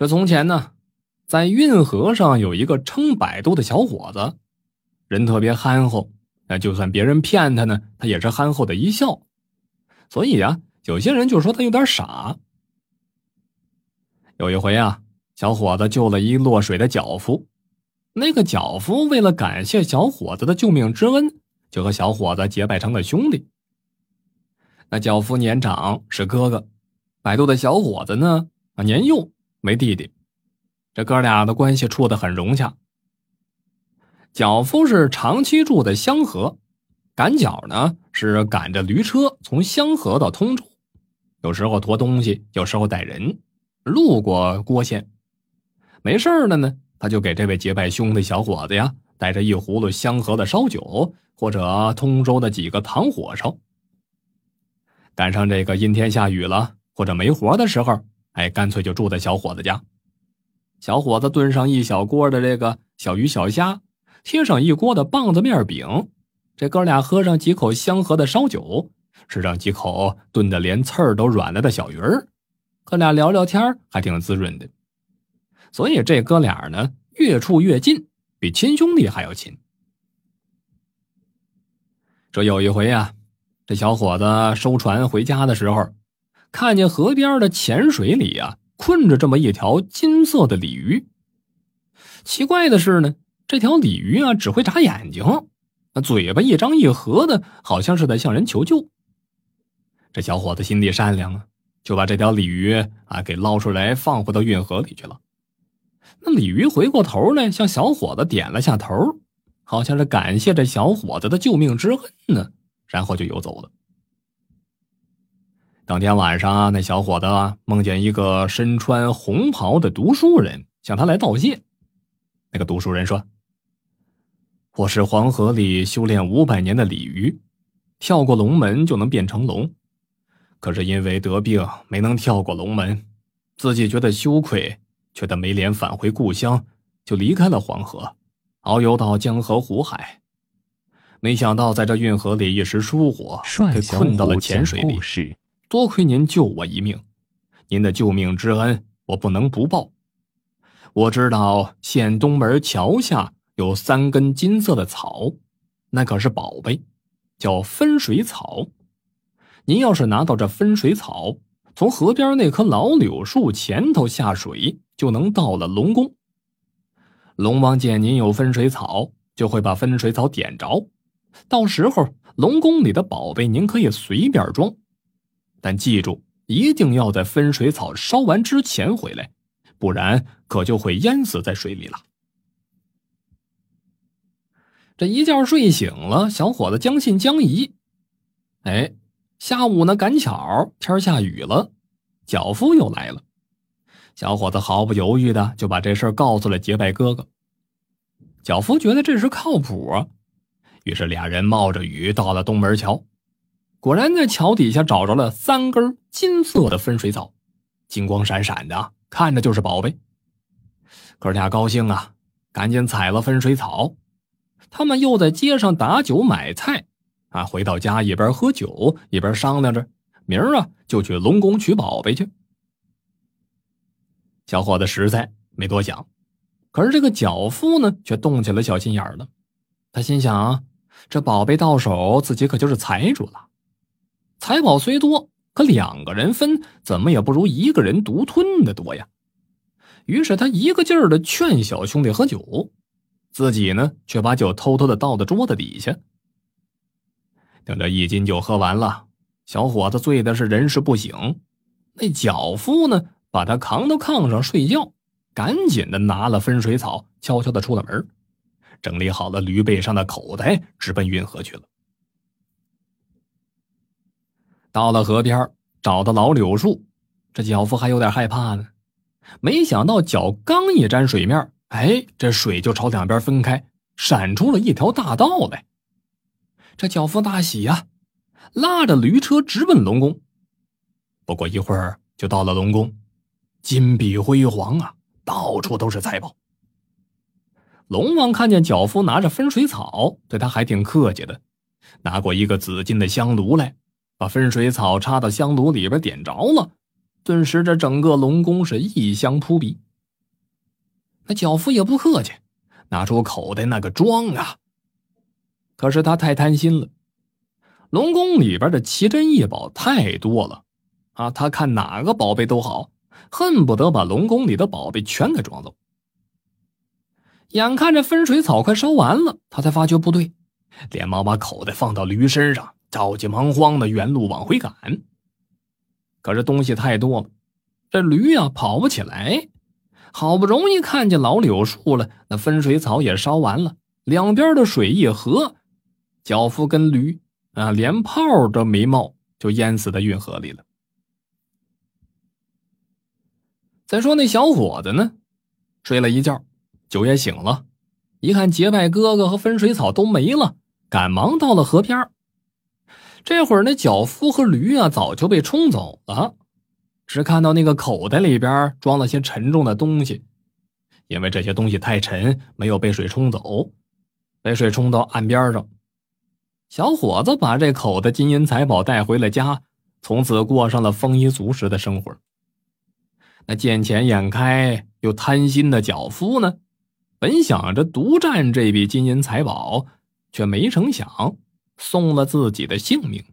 这从前呢，在运河上有一个称百度的小伙子，人特别憨厚，那就算别人骗他呢，他也是憨厚的一笑。所以啊，有些人就说他有点傻。有一回啊，小伙子救了一落水的脚夫，那个脚夫为了感谢小伙子的救命之恩，就和小伙子结拜成了兄弟。那脚夫年长是哥哥，百度的小伙子呢啊年幼。没弟弟，这哥俩的关系处得很融洽。脚夫是长期住在香河，赶脚呢是赶着驴车从香河到通州，有时候驮东西，有时候带人，路过郭县。没事了呢，他就给这位结拜兄弟小伙子呀带着一葫芦香河的烧酒，或者通州的几个糖火烧。赶上这个阴天下雨了，或者没活的时候。哎，干脆就住在小伙子家。小伙子炖上一小锅的这个小鱼小虾，贴上一锅的棒子面饼。这哥俩喝上几口香河的烧酒，吃上几口炖的连刺儿都软了的小鱼儿，哥俩聊聊天还挺滋润的。所以这哥俩呢，越处越近，比亲兄弟还要亲。这有一回啊，这小伙子收船回家的时候。看见河边的浅水里啊，困着这么一条金色的鲤鱼。奇怪的是呢，这条鲤鱼啊只会眨眼睛，那嘴巴一张一合的，好像是在向人求救。这小伙子心地善良啊，就把这条鲤鱼啊给捞出来，放回到运河里去了。那鲤鱼回过头来，向小伙子点了下头，好像是感谢这小伙子的救命之恩呢，然后就游走了。当天晚上，那小伙子梦见一个身穿红袍的读书人向他来道谢。那个读书人说：“我是黄河里修炼五百年的鲤鱼，跳过龙门就能变成龙。可是因为得病没能跳过龙门，自己觉得羞愧，却得没脸返回故乡，就离开了黄河，遨游到江河湖海。没想到在这运河里一时疏忽，被困到了浅水里。”多亏您救我一命，您的救命之恩我不能不报。我知道县东门桥下有三根金色的草，那可是宝贝，叫分水草。您要是拿到这分水草，从河边那棵老柳树前头下水，就能到了龙宫。龙王见您有分水草，就会把分水草点着，到时候龙宫里的宝贝您可以随便装。但记住，一定要在分水草烧完之前回来，不然可就会淹死在水里了。这一觉睡醒了，小伙子将信将疑。哎，下午呢，赶巧天下雨了，脚夫又来了。小伙子毫不犹豫的就把这事告诉了结拜哥哥。脚夫觉得这事靠谱啊，于是俩人冒着雨到了东门桥。果然在桥底下找着了三根金色的分水草，金光闪闪的，看着就是宝贝。哥俩高兴啊，赶紧采了分水草。他们又在街上打酒买菜，啊，回到家一边喝酒一边商量着，明儿啊就去龙宫取宝贝去。小伙子实在没多想，可是这个脚夫呢，却动起了小心眼了。他心想，这宝贝到手，自己可就是财主了。财宝虽多，可两个人分，怎么也不如一个人独吞的多呀。于是他一个劲儿的劝小兄弟喝酒，自己呢却把酒偷偷的倒到桌子底下。等这一斤酒喝完了，小伙子醉的是人事不省。那脚夫呢，把他扛到炕上睡觉，赶紧的拿了分水草，悄悄的出了门，整理好了驴背上的口袋，直奔运河去了。到了河边，找到老柳树，这脚夫还有点害怕呢。没想到脚刚一沾水面，哎，这水就朝两边分开，闪出了一条大道来。这脚夫大喜呀，拉着驴车直奔龙宫。不过一会儿就到了龙宫，金碧辉煌啊，到处都是财宝。龙王看见脚夫拿着分水草，对他还挺客气的，拿过一个紫金的香炉来。把分水草插到香炉里边点着了，顿时这整个龙宫是异香扑鼻，那脚夫也不客气，拿出口袋那个装啊。可是他太贪心了，龙宫里边的奇珍异宝太多了，啊，他看哪个宝贝都好，恨不得把龙宫里的宝贝全给装走。眼看着分水草快烧完了，他才发觉不对，连忙把口袋放到驴身上，着急忙慌的原路往回赶。可是东西太多了，这驴呀跑不起来。好不容易看见老柳树了，那分水草也烧完了，两边的水一合，脚夫跟驴啊连泡都没冒，就淹死在运河里了。再说那小伙子呢，睡了一觉，酒也醒了，一看结拜哥哥和分水草都没了，赶忙到了河边。这会儿那脚夫和驴啊早就被冲走了。只看到那个口袋里边装了些沉重的东西，因为这些东西太沉，没有被水冲走，被水冲到岸边上。小伙子把这口袋金银财宝带回了家，从此过上了丰衣足食的生活。那见钱眼开又贪心的脚夫呢，本想着独占这笔金银财宝，却没成想送了自己的性命。